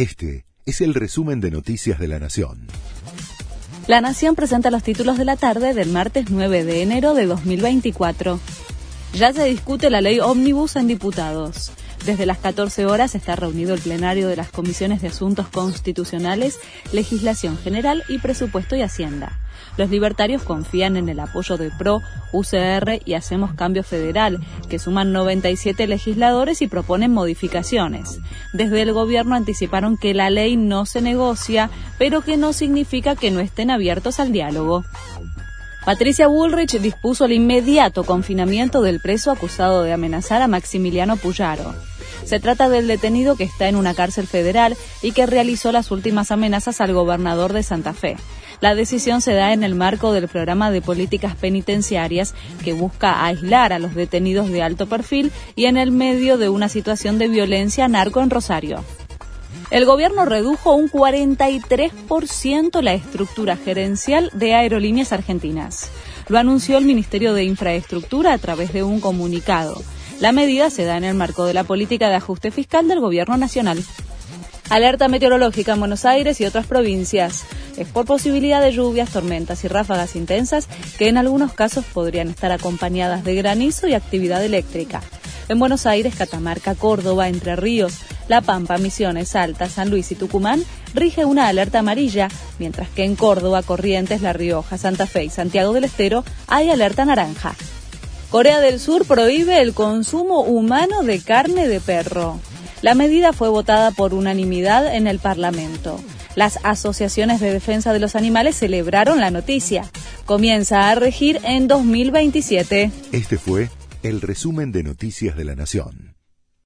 Este es el resumen de Noticias de la Nación. La Nación presenta los títulos de la tarde del martes 9 de enero de 2024. Ya se discute la ley ómnibus en diputados. Desde las 14 horas está reunido el plenario de las comisiones de Asuntos Constitucionales, Legislación General y Presupuesto y Hacienda. Los libertarios confían en el apoyo de PRO, UCR y Hacemos Cambio Federal, que suman 97 legisladores y proponen modificaciones. Desde el gobierno anticiparon que la ley no se negocia, pero que no significa que no estén abiertos al diálogo. Patricia Bullrich dispuso el inmediato confinamiento del preso acusado de amenazar a Maximiliano Puyaro. Se trata del detenido que está en una cárcel federal y que realizó las últimas amenazas al gobernador de Santa Fe. La decisión se da en el marco del programa de políticas penitenciarias que busca aislar a los detenidos de alto perfil y en el medio de una situación de violencia narco en Rosario. El gobierno redujo un 43% la estructura gerencial de aerolíneas argentinas. Lo anunció el Ministerio de Infraestructura a través de un comunicado. La medida se da en el marco de la política de ajuste fiscal del Gobierno Nacional. Alerta meteorológica en Buenos Aires y otras provincias. Es por posibilidad de lluvias, tormentas y ráfagas intensas que en algunos casos podrían estar acompañadas de granizo y actividad eléctrica. En Buenos Aires, Catamarca, Córdoba, Entre Ríos, La Pampa, Misiones, Salta, San Luis y Tucumán rige una alerta amarilla, mientras que en Córdoba, Corrientes, La Rioja, Santa Fe y Santiago del Estero hay alerta naranja. Corea del Sur prohíbe el consumo humano de carne de perro. La medida fue votada por unanimidad en el Parlamento. Las asociaciones de defensa de los animales celebraron la noticia. Comienza a regir en 2027. Este fue el resumen de Noticias de la Nación.